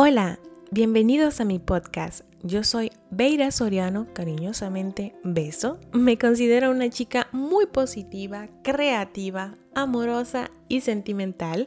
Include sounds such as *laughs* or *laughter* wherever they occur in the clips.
Hola, bienvenidos a mi podcast. Yo soy Beira Soriano, cariñosamente Beso. Me considero una chica muy positiva, creativa, amorosa y sentimental.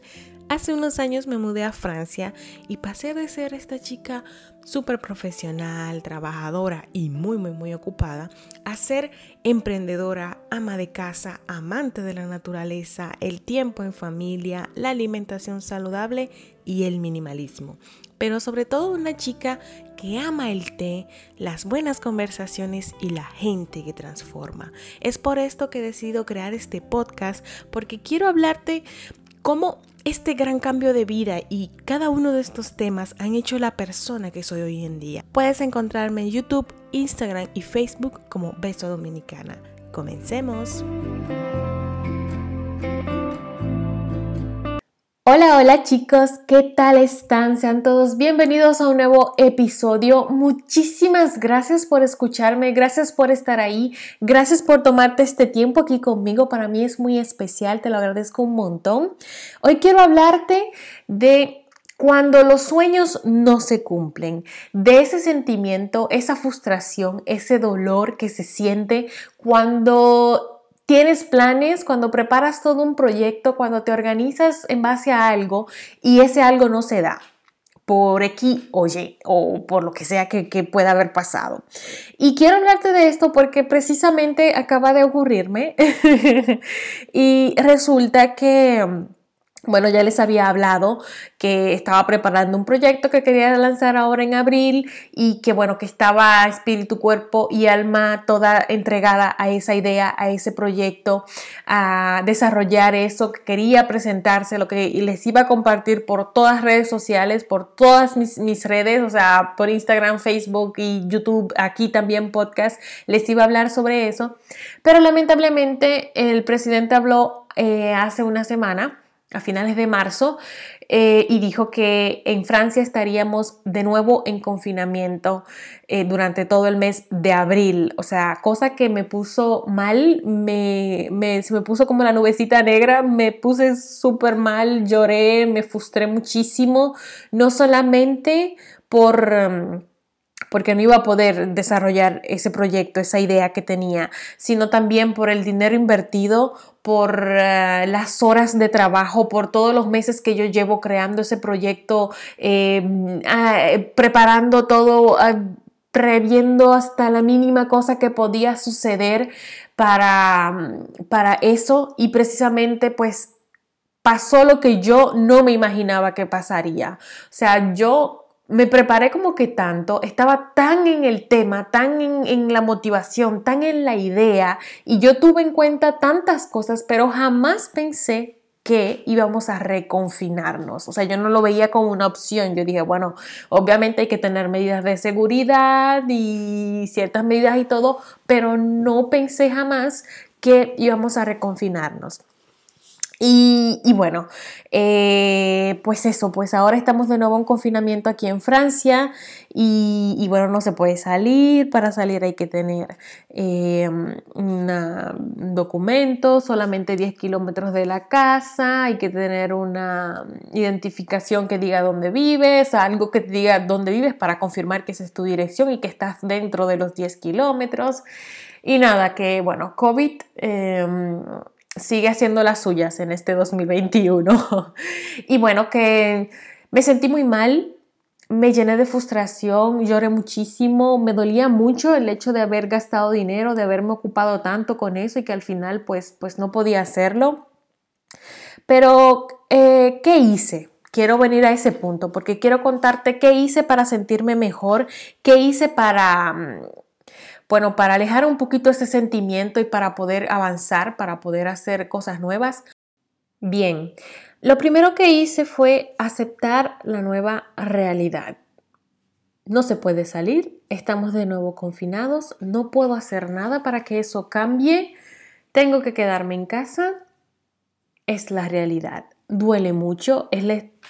Hace unos años me mudé a Francia y pasé de ser esta chica súper profesional, trabajadora y muy, muy, muy ocupada a ser emprendedora, ama de casa, amante de la naturaleza, el tiempo en familia, la alimentación saludable y el minimalismo. Pero sobre todo una chica que ama el té, las buenas conversaciones y la gente que transforma. Es por esto que he decidido crear este podcast porque quiero hablarte cómo este gran cambio de vida y cada uno de estos temas han hecho la persona que soy hoy en día. Puedes encontrarme en YouTube, Instagram y Facebook como Beso Dominicana. Comencemos. Hola, hola chicos, ¿qué tal están? Sean todos bienvenidos a un nuevo episodio. Muchísimas gracias por escucharme, gracias por estar ahí, gracias por tomarte este tiempo aquí conmigo. Para mí es muy especial, te lo agradezco un montón. Hoy quiero hablarte de cuando los sueños no se cumplen, de ese sentimiento, esa frustración, ese dolor que se siente cuando tienes planes, cuando preparas todo un proyecto, cuando te organizas en base a algo y ese algo no se da por X o Y o por lo que sea que, que, pueda haber pasado. Y quiero hablarte de esto porque precisamente acaba de ocurrirme *laughs* y resulta que bueno, ya les había hablado que estaba preparando un proyecto que quería lanzar ahora en abril y que bueno, que estaba espíritu, cuerpo y alma toda entregada a esa idea, a ese proyecto, a desarrollar eso, que quería presentarse, lo que les iba a compartir por todas redes sociales, por todas mis, mis redes, o sea, por Instagram, Facebook y YouTube, aquí también podcast, les iba a hablar sobre eso. Pero lamentablemente el presidente habló eh, hace una semana a finales de marzo eh, y dijo que en Francia estaríamos de nuevo en confinamiento eh, durante todo el mes de abril. O sea, cosa que me puso mal, me, me, se me puso como la nubecita negra, me puse súper mal, lloré, me frustré muchísimo, no solamente por... Um, porque no iba a poder desarrollar ese proyecto, esa idea que tenía, sino también por el dinero invertido, por eh, las horas de trabajo, por todos los meses que yo llevo creando ese proyecto, em, ah, preparando todo, ah, previendo hasta la mínima cosa que podía suceder para, para eso y precisamente pues pasó lo que yo no me imaginaba que pasaría. O sea, yo me preparé como que tanto, estaba tan en el tema, tan en, la motivación, tan en la idea, y yo tuve en cuenta tantas cosas, pero jamás pensé que íbamos a reconfinarnos. O sea, yo no lo veía como una opción. Yo dije, bueno, obviamente hay que tener medidas de seguridad y ciertas medidas y todo, pero no pensé jamás que íbamos a reconfinarnos. Y, bueno, eh, pues eso, pues ahora estamos de nuevo en confinamiento aquí en Francia y, bueno, no se puede salir, para salir hay que tener eh, un documento, solamente 10 kilómetros de la casa, hay que tener una identificación que diga dónde vives, algo que te diga dónde vives para confirmar que esa es tu dirección y que estás dentro de los 10 kilómetros. Y nada, que bueno, COVID... Em, sigue haciendo las suyas en este 2021. *laughs* y bueno, que me sentí muy mal, me llené de frustración, lloré muchísimo, me dolía mucho el hecho de haber gastado dinero, de haberme ocupado tanto con eso y que al final pues, pues no podía hacerlo. Pero, eh, ¿qué hice? Quiero venir a ese punto porque quiero contarte qué hice para sentirme mejor, qué hice para mm, bueno, para alejar un poquito ese sentimiento y para poder avanzar, para poder hacer cosas nuevas. Bien, lo primero que hice fue aceptar la nueva realidad. No se puede salir, estamos de nuevo confinados, no puedo hacer nada para que eso cambie, tengo que quedarme en casa, es la realidad. Duele mucho, es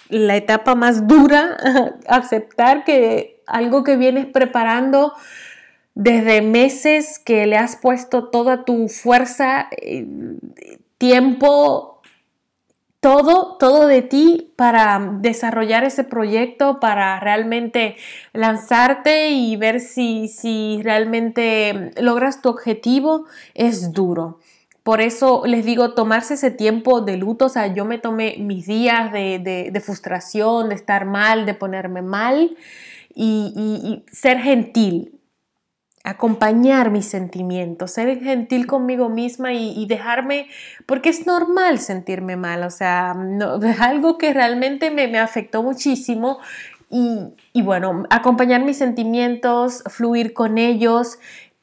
la, etapa más dura, *laughs* aceptar que algo que vienes preparando desde meses que le has puesto toda tu fuerza, eh, tiempo, todo, todo de ti para desarrollar ese proyecto, para realmente lanzarte y ver si, si realmente logras tu objetivo, es duro. Por eso les digo, tomarse ese tiempo de luto, o sea, yo me tomé mis días de, frustración, de estar mal, de ponerme mal y ser gentil, acompañar mis sentimientos, ser gentil conmigo misma y, dejarme, porque es normal sentirme mal, o sea, *laughs* es algo que realmente me, afectó muchísimo y, bueno, acompañar mis sentimientos, fluir con ellos.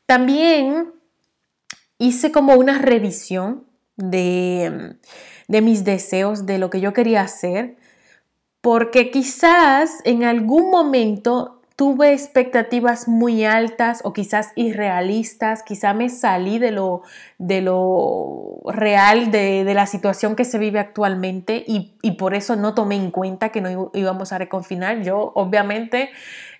También hice como una revisión de, de mis deseos, de lo que yo quería hacer, porque quizás en algún momento tuve expectativas muy altas o quizás irrealistas, quizá me salí de lo, de lo real de, la situación que se vive actualmente y, por eso no tomé en cuenta que no íbamos a reconfinar. Yo obviamente,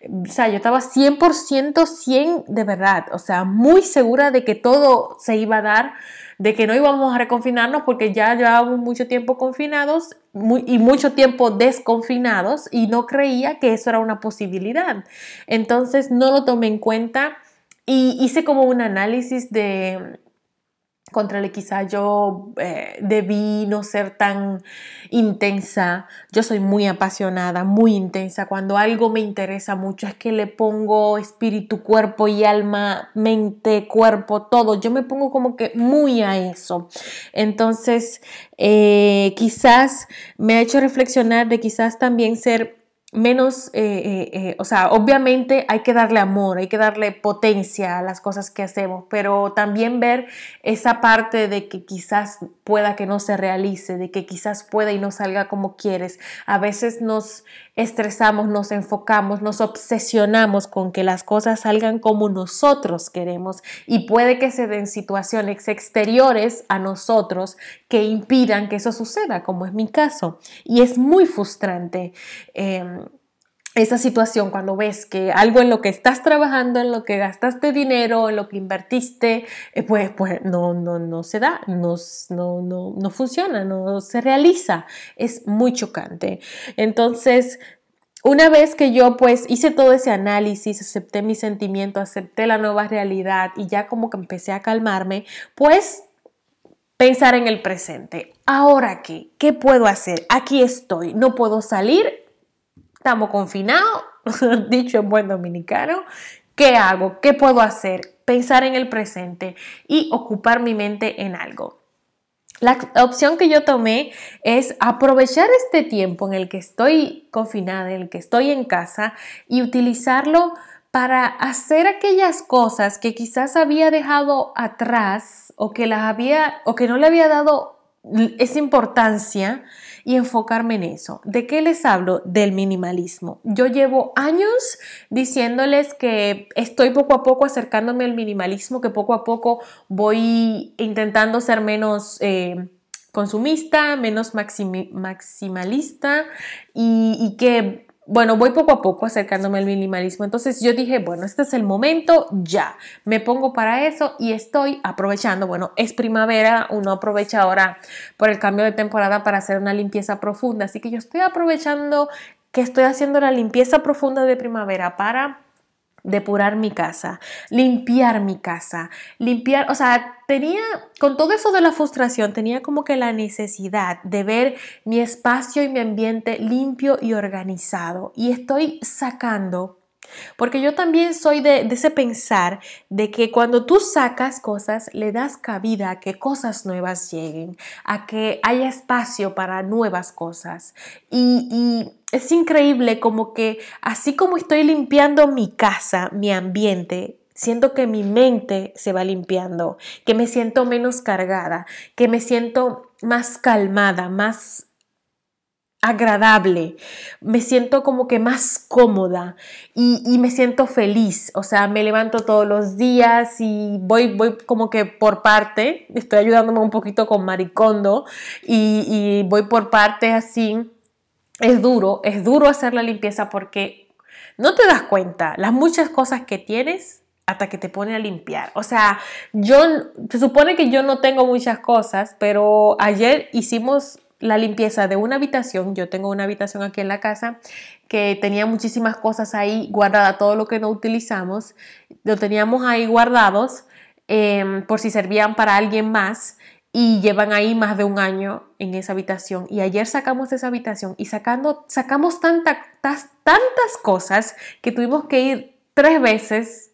o sea, yo estaba 100% 100 de verdad, o sea, muy segura de que todo se iba a dar de que no íbamos a reconfinarnos porque ya llevábamos mucho tiempo confinados y mucho tiempo desconfinados y no creía que eso era una posibilidad. Entonces no lo tomé en cuenta y hice como un análisis de contra el quizá yo eh, debí no ser tan intensa. Yo soy muy apasionada, muy intensa. Cuando algo me interesa mucho es que le pongo espíritu, cuerpo y alma, mente, cuerpo, todo. Yo me pongo como que muy a eso. Entonces, eh, quizás me ha hecho reflexionar de quizás también ser menos, eh, eh, eh, o sea, obviamente hay que darle amor, hay que darle potencia a las cosas que hacemos, pero también ver esa parte de que quizás pueda que no se realice, de que quizás pueda y no salga como quieres. A veces nos estresamos, nos enfocamos, nos obsesionamos con que las cosas salgan como nosotros queremos y puede que se den situaciones exteriores a nosotros que impidan que eso suceda, como es mi caso. Y es muy frustrante. Esa situación cuando ves que algo en lo que estás trabajando, en lo que gastaste dinero, en lo que invertiste, eh, pues, pues no, no, no se da, no, no, no, no funciona, no se realiza. Es muy chocante. Entonces, una vez que yo pues hice todo ese análisis, acepté mi sentimiento, acepté la nueva realidad y ya como que empecé a calmarme, pues pensar en el presente. Ahora qué, ¿qué puedo hacer? Aquí estoy, no puedo salir, estamos confinados, *laughs* dicho en buen dominicano. ¿Qué hago? ¿Qué puedo hacer? Pensar en el presente y ocupar mi mente en algo. La opción que yo tomé es aprovechar este tiempo en el que estoy confinada, en el que estoy en casa y utilizarlo para hacer aquellas cosas que quizás había dejado atrás o que las había o que no le había dado esa importancia y enfocarme en eso. ¿De qué les hablo? Del minimalismo. Yo llevo años diciéndoles que estoy poco a poco acercándome al minimalismo, que poco a poco voy intentando ser menos... Eh, consumista, menos maximalista y, y que bueno, voy poco a poco acercándome al minimalismo. Entonces yo dije, bueno, este es el momento, ya, me pongo para eso y estoy aprovechando, bueno, es primavera, uno aprovecha ahora por el cambio de temporada para hacer una limpieza profunda. Así que yo estoy aprovechando que estoy haciendo la limpieza profunda de primavera para depurar mi casa, limpiar mi casa, limpiar, o sea, tenía, con todo eso de la frustración, tenía como que la necesidad de ver mi espacio y mi ambiente limpio y organizado. Y estoy sacando porque yo también soy de, ese pensar de que cuando tú sacas cosas, le das cabida a que cosas nuevas lleguen, a que haya espacio para nuevas cosas. y es increíble como que así como estoy limpiando mi casa, mi ambiente, siento que mi mente se va limpiando, que me siento menos cargada, que me siento más calmada, más agradable, me siento como que más cómoda y, me siento feliz, o sea, me levanto todos los días y voy, voy como que por parte, estoy ayudándome un poquito con Maricondo y, y voy por parte así. Es duro, es duro hacer la limpieza porque no te das cuenta las muchas cosas que tienes hasta que te pone a limpiar. O sea, yo, se supone que yo no tengo muchas cosas, pero ayer hicimos la limpieza de una habitación. Yo tengo una habitación aquí en la casa que tenía muchísimas cosas ahí guardadas, todo lo que no utilizamos, lo teníamos ahí guardados em, por si servían para alguien más y llevan ahí más de un año en esa habitación. Y ayer sacamos esa habitación y sacando, sacamos tantas, tantas cosas que tuvimos que ir tres veces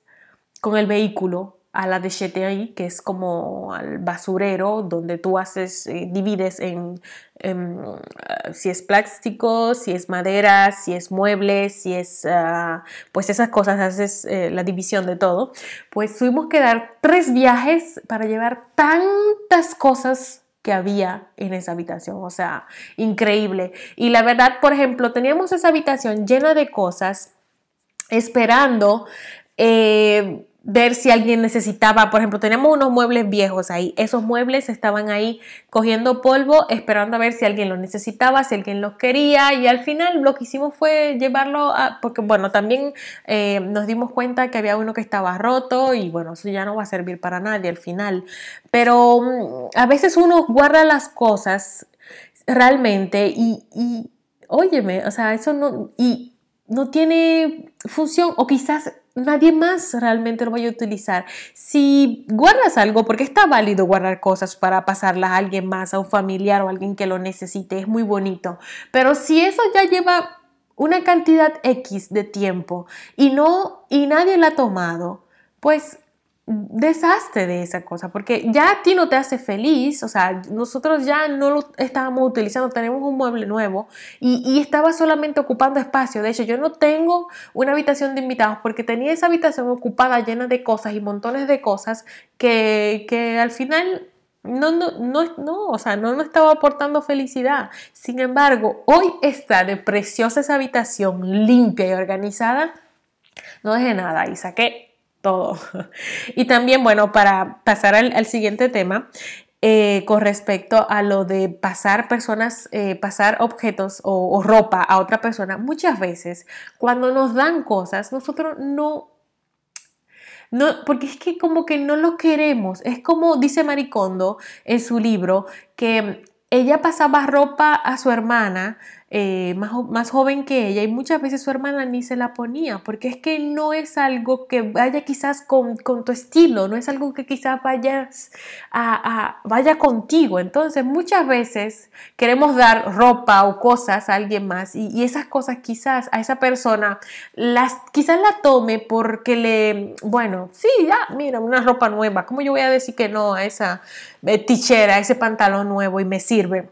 con el vehículo a la ahí, que es como al basurero, donde tú haces, eh, divides en, ah, si es plástico, si es madera, si es muebles, si es, ah, pues esas cosas, haces eh, la división de todo. Pues tuvimos que dar tres viajes para llevar tantas cosas que había en esa habitación, o sea, increíble. Y la verdad, por ejemplo, teníamos esa habitación llena de cosas, esperando eh, ver si alguien necesitaba, por ejemplo, teníamos unos muebles viejos ahí, esos muebles estaban ahí cogiendo polvo, esperando a ver si alguien los necesitaba, si alguien los quería y al final lo que hicimos fue llevarlo a, porque bueno, también eh, nos dimos cuenta que había uno que estaba roto y bueno, eso ya no va a servir para nadie al final, pero mm, a veces uno guarda las cosas realmente y, y óyeme, o sea, eso no, y no tiene función o quizás nadie más realmente lo vaya a utilizar. Si guardas algo, porque está válido guardar cosas para pasarlas a alguien más, a un familiar o a alguien que lo necesite, es muy bonito. Pero si eso ya lleva una cantidad X de tiempo y no y nadie la ha tomado, pues deshazte de esa cosa, porque ya a ti no te hace feliz, o sea, nosotros ya no lo estábamos utilizando, tenemos un mueble nuevo y, estaba solamente ocupando espacio, de hecho yo no tengo una habitación de invitados porque tenía esa habitación ocupada llena de cosas y montones de cosas que, que al final no, no, no, no, o sea, no nos estaba aportando felicidad. Sin embargo, hoy está de preciosa esa habitación limpia y organizada. No dejé nada y saqué todo. *laughs* Y también, bueno, para pasar al, siguiente tema, eh, con respecto a lo de pasar personas, eh, pasar objetos o, ropa a otra persona, muchas veces cuando nos dan cosas, nosotros no, no, porque es que como que no lo queremos. Es como dice Maricondo en su libro, que ella pasaba ropa a su hermana eh, más, más, joven que ella y muchas veces su hermana ni se la ponía porque es que no es algo que vaya quizás con, tu estilo, no es algo que quizás vayas a, vaya contigo. Entonces muchas veces queremos dar ropa o cosas a alguien más y, esas cosas quizás a esa persona las quizás la tome porque le, bueno, sí, ya, mira, una ropa nueva, ¿cómo yo voy a decir que no a esa eh, tichera, a ese pantalón nuevo y me sirve?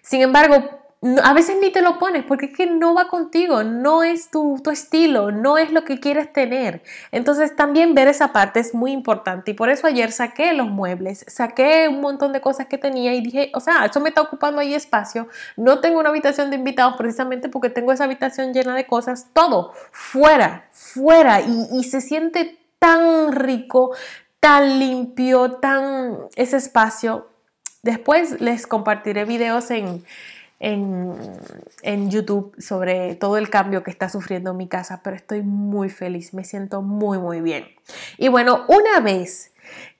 Sin embargo, a veces ni te lo pones porque es que no va contigo, no es tu, tu, estilo, no es lo que quieres tener. Entonces también ver esa parte es muy importante y por eso ayer saqué los muebles, saqué un montón de cosas que tenía y dije, o sea, eso me está ocupando ahí espacio, no tengo una habitación de invitados precisamente porque tengo esa habitación llena de cosas, todo fuera, fuera y, y se siente tan rico, tan limpio, tan ese espacio. Después les compartiré videos en en, YouTube sobre todo el cambio que está sufriendo mi casa, pero estoy muy feliz, me siento muy, muy bien. Y bueno, una vez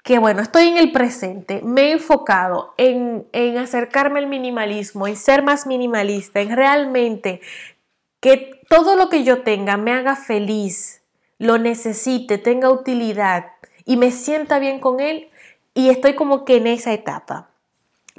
que bueno, estoy en el presente, me he enfocado en, en acercarme al minimalismo, y ser más minimalista, en realmente que todo lo que yo tenga me haga feliz, lo necesite, tenga utilidad y me sienta bien con él y estoy como que en esa etapa.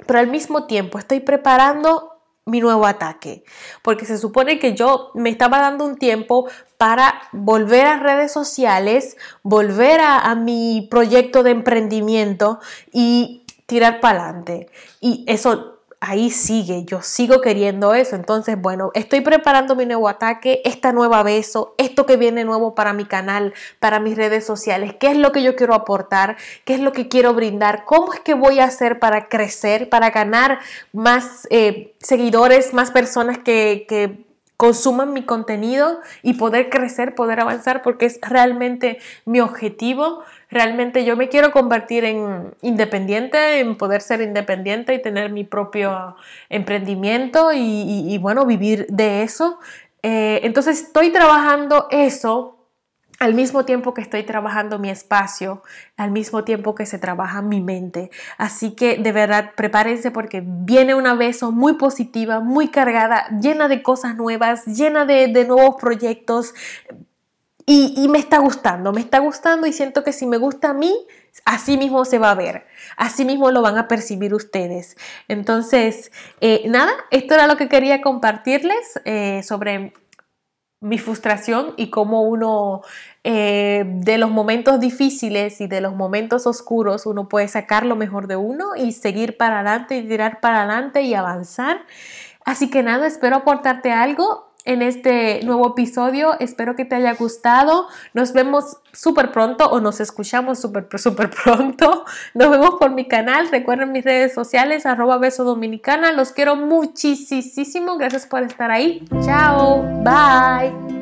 Pero al mismo tiempo estoy preparando mi nuevo ataque, porque se supone que yo me estaba dando un tiempo para volver a redes sociales, volver a, mi proyecto de emprendimiento y tirar para adelante. Y eso ahí sigue, yo sigo queriendo eso. Entonces, bueno, estoy preparando mi nuevo ataque, esta nueva beso, esto que viene nuevo para mi canal, para mis redes sociales, qué es lo que yo quiero aportar, qué es lo que quiero brindar, cómo es que voy a hacer para crecer, para ganar más eh, seguidores, más personas que, que consuman mi contenido y poder crecer, poder avanzar, porque es realmente mi objetivo. Realmente yo me quiero convertir en independiente, en poder ser independiente y tener mi propio emprendimiento y, bueno, vivir de eso. Eh, entonces estoy trabajando eso al mismo tiempo que estoy trabajando mi espacio, al mismo tiempo que se trabaja mi mente. Así que de verdad prepárense porque viene una beso muy positiva, muy cargada, llena de cosas nuevas, llena de, nuevos proyectos. Y, y, me está gustando, me está gustando y siento que si me gusta a mí, así mismo se va a ver, así mismo lo van a percibir ustedes. Entonces, eh, nada, esto era lo que quería compartirles eh, sobre mi frustración y cómo uno eh, de los momentos difíciles y de los momentos oscuros uno puede sacar lo mejor de uno y seguir para adelante y tirar para adelante y avanzar. Así que nada, espero aportarte algo en este nuevo episodio. Espero que te haya gustado. Nos vemos súper pronto o nos escuchamos súper, súper pronto. Nos vemos por mi canal. Recuerden mis redes sociales, arroba beso dominicana. Los quiero muchísimo. Gracias por estar ahí. Chao. Bye.